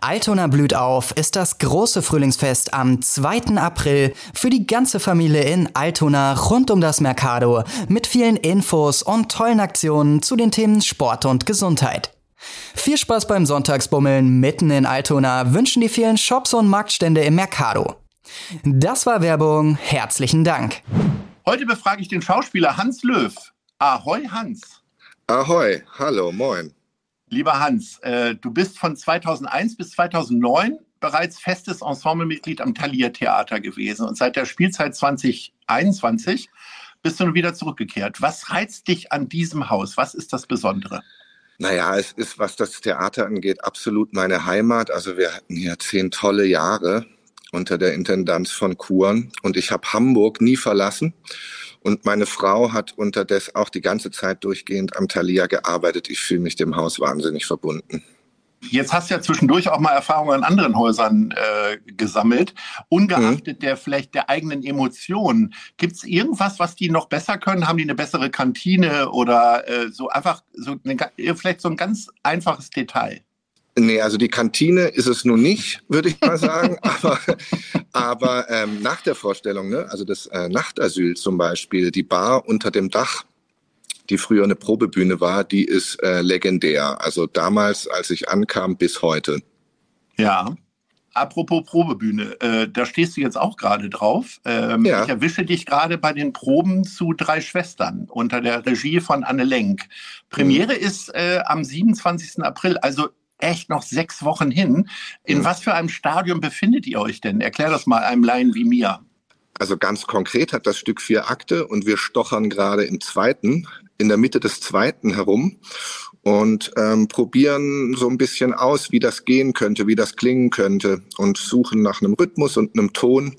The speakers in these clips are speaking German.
Altona blüht auf ist das große Frühlingsfest am 2. April für die ganze Familie in Altona rund um das Mercado mit vielen Infos und tollen Aktionen zu den Themen Sport und Gesundheit. Viel Spaß beim Sonntagsbummeln mitten in Altona wünschen die vielen Shops und Marktstände im Mercado. Das war Werbung. Herzlichen Dank. Heute befrage ich den Schauspieler Hans Löw. Ahoi Hans. Ahoi, hallo, moin. Lieber Hans, äh, du bist von 2001 bis 2009 bereits festes Ensemblemitglied am Thalia Theater gewesen und seit der Spielzeit 2021 bist du nun wieder zurückgekehrt. Was reizt dich an diesem Haus? Was ist das Besondere? Naja, es ist, was das Theater angeht, absolut meine Heimat. Also wir hatten hier zehn tolle Jahre unter der Intendanz von Kuren und ich habe Hamburg nie verlassen. Und meine Frau hat unterdessen auch die ganze Zeit durchgehend am Thalia gearbeitet. Ich fühle mich dem Haus wahnsinnig verbunden. Jetzt hast du ja zwischendurch auch mal Erfahrungen an anderen Häusern äh, gesammelt. Ungeachtet mhm. der vielleicht der eigenen Emotionen. Gibt es irgendwas, was die noch besser können? Haben die eine bessere Kantine oder äh, so einfach so eine, vielleicht so ein ganz einfaches Detail? Nee, also die Kantine ist es nun nicht, würde ich mal sagen. aber aber ähm, nach der Vorstellung, ne, also das äh, Nachtasyl zum Beispiel, die Bar unter dem Dach, die früher eine Probebühne war, die ist äh, legendär. Also damals, als ich ankam, bis heute. Ja. Apropos Probebühne, äh, da stehst du jetzt auch gerade drauf. Ähm, ja. Ich erwische dich gerade bei den Proben zu Drei Schwestern unter der Regie von Anne Lenk. Premiere mhm. ist äh, am 27. April, also echt noch sechs Wochen hin. In mhm. was für einem Stadium befindet ihr euch denn? Erklär das mal einem Laien wie mir. Also ganz konkret hat das Stück vier Akte und wir stochern gerade im zweiten, in der Mitte des zweiten herum und ähm, probieren so ein bisschen aus, wie das gehen könnte, wie das klingen könnte und suchen nach einem Rhythmus und einem Ton.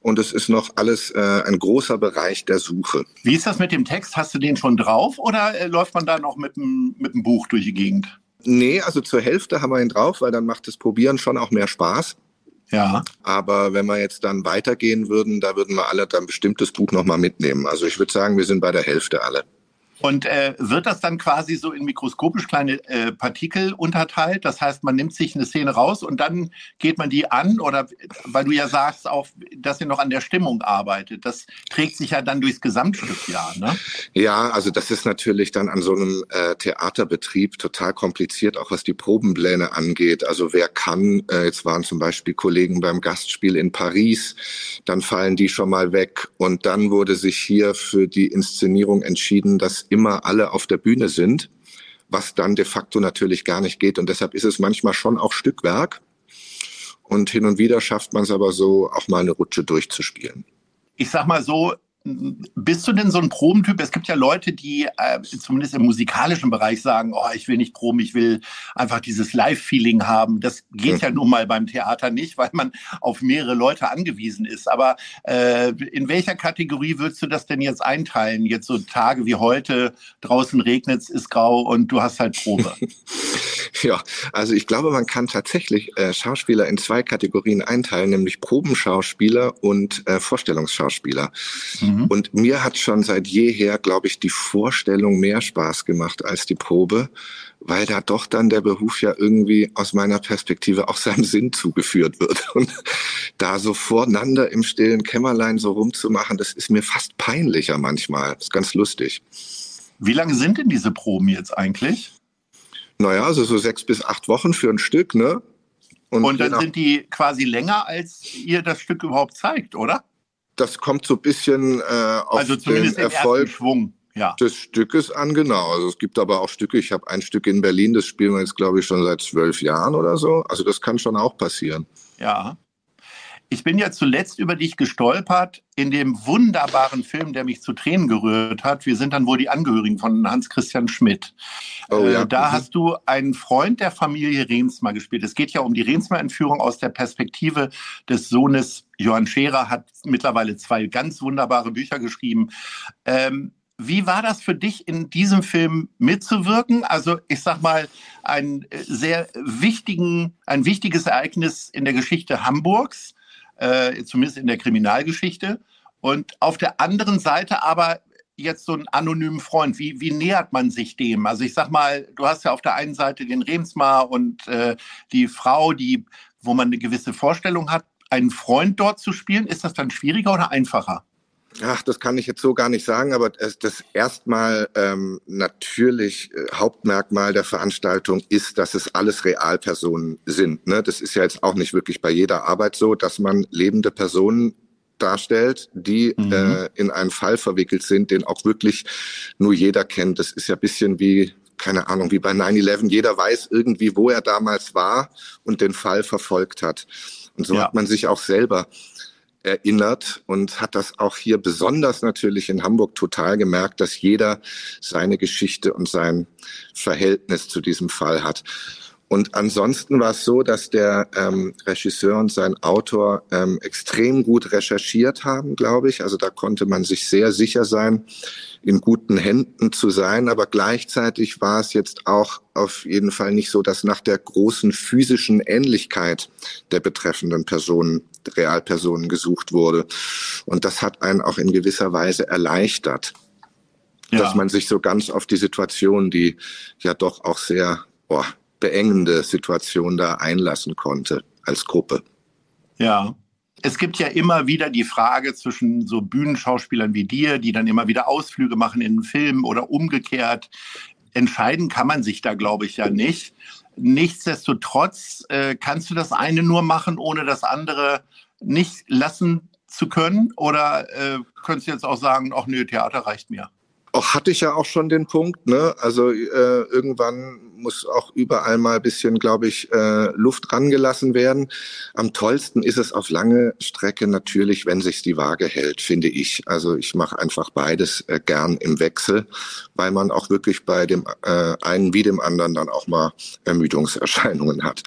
Und es ist noch alles äh, ein großer Bereich der Suche. Wie ist das mit dem Text? Hast du den schon drauf oder äh, läuft man da noch mit dem, mit dem Buch durch die Gegend? Nee, also zur Hälfte haben wir ihn drauf, weil dann macht das Probieren schon auch mehr Spaß. Ja. Aber wenn wir jetzt dann weitergehen würden, da würden wir alle dann bestimmtes Buch nochmal mitnehmen. Also ich würde sagen, wir sind bei der Hälfte alle. Und äh, wird das dann quasi so in mikroskopisch kleine äh, Partikel unterteilt? Das heißt, man nimmt sich eine Szene raus und dann geht man die an oder weil du ja sagst auch, dass ihr noch an der Stimmung arbeitet. Das trägt sich ja dann durchs Gesamtstück ja, ne? Ja, also das ist natürlich dann an so einem äh, Theaterbetrieb total kompliziert, auch was die Probenpläne angeht. Also wer kann, äh, jetzt waren zum Beispiel Kollegen beim Gastspiel in Paris, dann fallen die schon mal weg und dann wurde sich hier für die Inszenierung entschieden, dass immer alle auf der Bühne sind, was dann de facto natürlich gar nicht geht. Und deshalb ist es manchmal schon auch Stückwerk. Und hin und wieder schafft man es aber so, auch mal eine Rutsche durchzuspielen. Ich sag mal so, bist du denn so ein Probentyp? Es gibt ja Leute, die äh, zumindest im musikalischen Bereich sagen, oh, ich will nicht proben, ich will einfach dieses Live-Feeling haben. Das geht ja nun mal beim Theater nicht, weil man auf mehrere Leute angewiesen ist. Aber äh, in welcher Kategorie würdest du das denn jetzt einteilen? Jetzt so Tage wie heute, draußen regnet es, ist grau und du hast halt Probe. ja, also ich glaube, man kann tatsächlich äh, Schauspieler in zwei Kategorien einteilen, nämlich Probenschauspieler und äh, Vorstellungsschauspieler. Mhm. Und mir hat schon seit jeher, glaube ich, die Vorstellung mehr Spaß gemacht als die Probe, weil da doch dann der Beruf ja irgendwie aus meiner Perspektive auch seinem Sinn zugeführt wird. Und da so voreinander im stillen Kämmerlein so rumzumachen, das ist mir fast peinlicher manchmal. Das ist ganz lustig. Wie lange sind denn diese Proben jetzt eigentlich? Naja, also so sechs bis acht Wochen für ein Stück, ne? Und, Und dann sind die quasi länger, als ihr das Stück überhaupt zeigt, oder? das kommt so ein bisschen äh, auf also den Erfolg Schwung, ja. des Stückes an, genau. Also es gibt aber auch Stücke, ich habe ein Stück in Berlin, das spielen wir jetzt, glaube ich, schon seit zwölf Jahren oder so. Also das kann schon auch passieren. Ja. Ich bin ja zuletzt über dich gestolpert in dem wunderbaren Film, der mich zu Tränen gerührt hat. Wir sind dann wohl die Angehörigen von Hans-Christian Schmidt. Oh, ja. äh, da mhm. hast du einen Freund der Familie Remsmar gespielt. Es geht ja um die Remsmar-Entführung aus der Perspektive des Sohnes. Johann Scherer hat mittlerweile zwei ganz wunderbare Bücher geschrieben. Ähm, wie war das für dich, in diesem Film mitzuwirken? Also ich sag mal, ein sehr wichtigen, ein wichtiges Ereignis in der Geschichte Hamburgs, äh, zumindest in der Kriminalgeschichte. Und auf der anderen Seite aber jetzt so einen anonymen Freund. Wie, wie nähert man sich dem? Also ich sag mal, du hast ja auf der einen Seite den Remsmar und äh, die Frau, die, wo man eine gewisse Vorstellung hat, einen Freund dort zu spielen. Ist das dann schwieriger oder einfacher? Ach, das kann ich jetzt so gar nicht sagen, aber das, das erstmal ähm, natürlich äh, Hauptmerkmal der Veranstaltung ist, dass es alles Realpersonen sind. Ne? Das ist ja jetzt auch nicht wirklich bei jeder Arbeit so, dass man lebende Personen darstellt, die mhm. äh, in einen Fall verwickelt sind, den auch wirklich nur jeder kennt. Das ist ja bisschen wie keine Ahnung, wie bei 9-11. Jeder weiß irgendwie, wo er damals war und den Fall verfolgt hat. Und so ja. hat man sich auch selber erinnert und hat das auch hier besonders natürlich in Hamburg total gemerkt, dass jeder seine Geschichte und sein Verhältnis zu diesem Fall hat. Und ansonsten war es so, dass der ähm, Regisseur und sein Autor ähm, extrem gut recherchiert haben, glaube ich. Also da konnte man sich sehr sicher sein, in guten Händen zu sein. Aber gleichzeitig war es jetzt auch auf jeden Fall nicht so, dass nach der großen physischen Ähnlichkeit der betreffenden Personen, Realpersonen gesucht wurde. Und das hat einen auch in gewisser Weise erleichtert. Ja. Dass man sich so ganz auf die Situation, die ja doch auch sehr boah, beengende Situation da einlassen konnte als Gruppe. Ja. Es gibt ja immer wieder die Frage zwischen so Bühnenschauspielern wie dir, die dann immer wieder Ausflüge machen in einen Film oder umgekehrt. Entscheiden kann man sich da, glaube ich, ja nicht. Nichtsdestotrotz äh, kannst du das eine nur machen, ohne das andere nicht lassen zu können? Oder äh, könntest du jetzt auch sagen, ach nö, Theater reicht mir? Auch hatte ich ja auch schon den Punkt, ne? Also äh, irgendwann muss auch überall mal bisschen, glaube ich, äh, Luft rangelassen werden. Am tollsten ist es auf lange Strecke natürlich, wenn sich die Waage hält, finde ich. Also ich mache einfach beides äh, gern im Wechsel, weil man auch wirklich bei dem äh, einen wie dem anderen dann auch mal Ermüdungserscheinungen hat.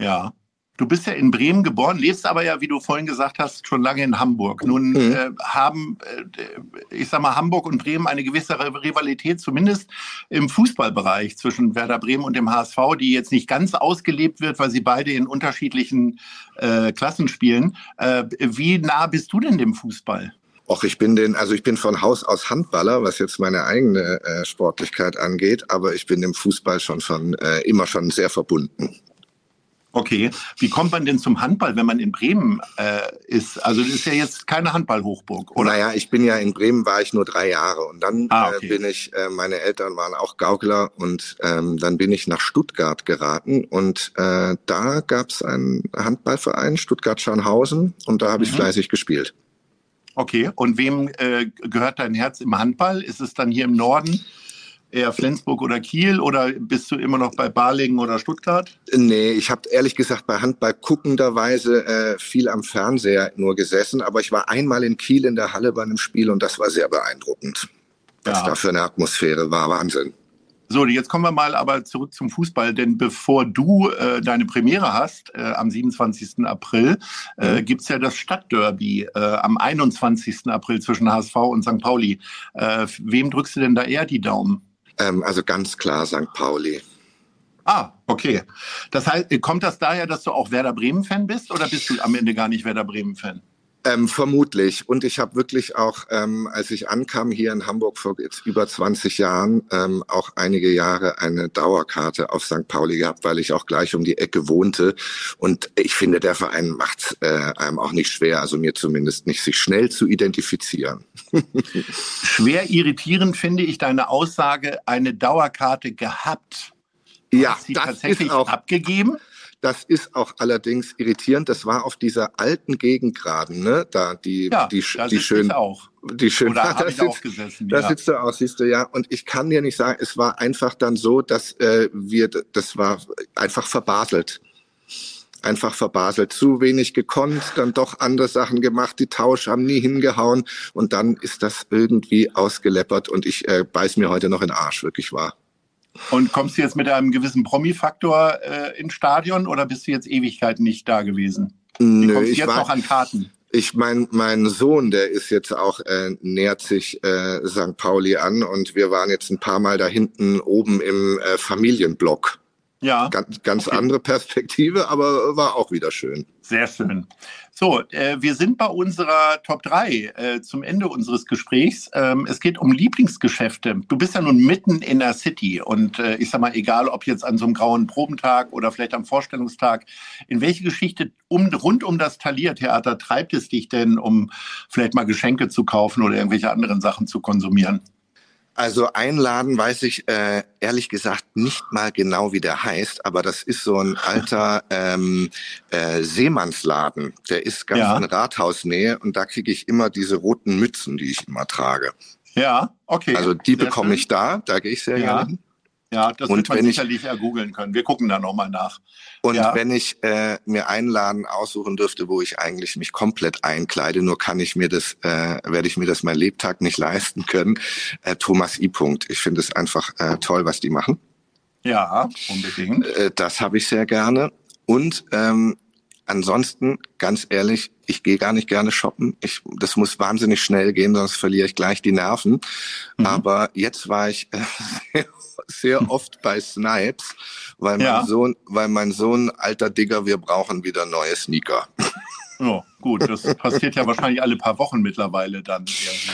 Ja. Du bist ja in Bremen geboren, lebst aber ja, wie du vorhin gesagt hast, schon lange in Hamburg. Nun mhm. äh, haben, äh, ich sag mal, Hamburg und Bremen eine gewisse Rivalität, zumindest im Fußballbereich zwischen Werder Bremen und dem HSV, die jetzt nicht ganz ausgelebt wird, weil sie beide in unterschiedlichen äh, Klassen spielen. Äh, wie nah bist du denn dem Fußball? Och, ich bin den, also ich bin von Haus aus Handballer, was jetzt meine eigene äh, Sportlichkeit angeht, aber ich bin dem Fußball schon von äh, immer schon sehr verbunden. Okay, wie kommt man denn zum Handball, wenn man in Bremen äh, ist? Also das ist ja jetzt keine Handballhochburg, oder? Naja, ich bin ja in Bremen, war ich nur drei Jahre und dann ah, äh, okay. äh, bin ich, äh, meine Eltern waren auch Gaukler und ähm, dann bin ich nach Stuttgart geraten und äh, da gab es einen Handballverein, Stuttgart-Scharnhausen und da habe ich mhm. fleißig gespielt. Okay, und wem äh, gehört dein Herz im Handball? Ist es dann hier im Norden? Eher Flensburg oder Kiel oder bist du immer noch bei Balingen oder Stuttgart? Nee, ich habe ehrlich gesagt bei Handball guckenderweise äh, viel am Fernseher nur gesessen, aber ich war einmal in Kiel in der Halle bei einem Spiel und das war sehr beeindruckend. Was ja. da für eine Atmosphäre war, Wahnsinn. So, jetzt kommen wir mal aber zurück zum Fußball, denn bevor du äh, deine Premiere hast, äh, am 27. April, äh, mhm. gibt's ja das Stadtderby äh, am 21. April zwischen HSV und St. Pauli. Äh, wem drückst du denn da eher die Daumen? Ähm, also ganz klar St. Pauli. Ah, okay. Das heißt, kommt das daher, dass du auch Werder Bremen-Fan bist oder bist du am Ende gar nicht Werder Bremen-Fan? Ähm, vermutlich. Und ich habe wirklich auch, ähm, als ich ankam hier in Hamburg vor jetzt über 20 Jahren, ähm, auch einige Jahre eine Dauerkarte auf St. Pauli gehabt, weil ich auch gleich um die Ecke wohnte. Und ich finde, der Verein macht äh, einem auch nicht schwer, also mir zumindest nicht, sich schnell zu identifizieren. Schwer irritierend finde ich deine Aussage, eine Dauerkarte gehabt. Ja, sie das tatsächlich ist auch abgegeben. Das ist auch allerdings irritierend. Das war auf dieser alten Gegend gerade, ne? Da die ja, die da die schön auch. die schön Oder da sitzt, auch gesessen. Da ja. sitzt du auch, siehst du ja. Und ich kann dir nicht sagen, es war einfach dann so, dass äh, wir das war einfach verbaselt. einfach verbaselt, zu wenig gekonnt, dann doch andere Sachen gemacht, die Tausch haben nie hingehauen und dann ist das irgendwie ausgeleppert und ich äh, beiß mir heute noch in den Arsch, wirklich wahr. Und kommst du jetzt mit einem gewissen Promi-Faktor äh, ins Stadion oder bist du jetzt Ewigkeiten nicht da gewesen? Wie Nö, kommst du ich jetzt war, noch an Karten? Ich mein, mein Sohn, der ist jetzt auch äh, nähert sich äh, St. Pauli an und wir waren jetzt ein paar Mal da hinten oben im äh, Familienblock. Ja, Ganz, ganz Okay. andere Perspektive, aber war auch wieder schön. sehr schön. So, äh, wir sind bei unserer Top 3 äh, zum Ende unseres Gesprächs. Ähm, es geht um Lieblingsgeschäfte. Du bist ja nun mitten in der City und äh, ich sag mal, egal ob jetzt an so einem grauen Probentag oder vielleicht am Vorstellungstag, in welche Geschichte um, rund um das Thalia-Theater treibt es dich denn, um vielleicht mal Geschenke zu kaufen oder irgendwelche anderen Sachen zu konsumieren? Also einladen weiß ich äh, ehrlich gesagt nicht mal genau, wie der heißt, aber das ist so ein alter ähm, äh, Seemannsladen. Der ist ganz Ja. in Rathausnähe und da kriege ich immer diese roten Mützen, die ich immer trage. Ja, okay. Also die Sehr bekomme schön. ich da, da gehe ich sehr Ja. gerne hin. Ja, das Und wird man wenn ich- sicherlich ergoogeln können. Wir gucken da nochmal nach. Und Ja. wenn ich äh, mir einen Laden aussuchen dürfte, wo ich eigentlich mich komplett einkleide, nur kann ich mir das, äh, werde ich mir das mein Lebtag nicht leisten können, äh, Thomas I. Punkt. Ich finde es einfach äh, toll, was die machen. Ja, unbedingt. Äh, das habe ich sehr gerne. Und ähm, ansonsten, ganz ehrlich, ich gehe gar nicht gerne shoppen. Ich, das muss wahnsinnig schnell gehen, sonst verliere ich gleich die Nerven. Mhm. Aber jetzt war ich äh, sehr, sehr oft bei Snipes, weil mein Ja. Sohn, weil mein Sohn, alter Digger, wir brauchen wieder neue Sneaker. Ja, gut, das passiert ja wahrscheinlich alle paar Wochen mittlerweile dann.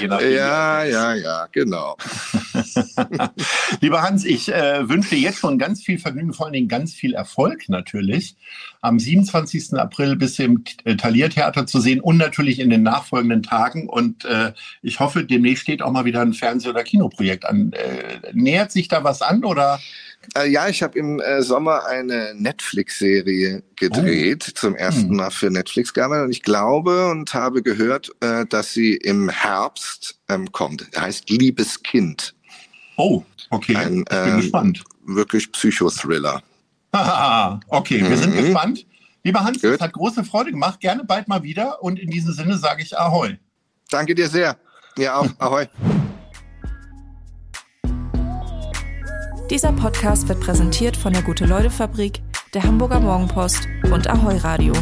Je nachdem, Ja, ja, ja, genau. Lieber Hans, ich äh, wünsche dir jetzt schon ganz viel Vergnügen, vor allen Dingen ganz viel Erfolg natürlich. Am 27. April bist du im äh, Thalia-Theater zu sehen und natürlich in den nachfolgenden Tagen. Und äh, ich hoffe, demnächst steht auch mal wieder ein Fernseh- oder Kinoprojekt an. Äh, nähert sich da was an oder? Äh, ja, ich habe im äh, Sommer eine Netflix-Serie gedreht, zum ersten Hm. Mal für Netflix gearbeitet. Und ich glaube und habe gehört, äh, dass sie im Herbst ähm, kommt. Heißt Liebes Kind. Oh, okay, Ein, ich bin ähm, gespannt. Wirklich Psychothriller. Haha, okay, wir sind Mhm. gespannt. Lieber Hans, Gut. es hat große Freude gemacht. Gerne bald mal wieder. Und in diesem Sinne sage ich Ahoi. Danke dir sehr. Ja auch. Ahoi. Dieser Podcast wird präsentiert von der Gute-Leute-Fabrik, der Hamburger Morgenpost und Ahoi Radio.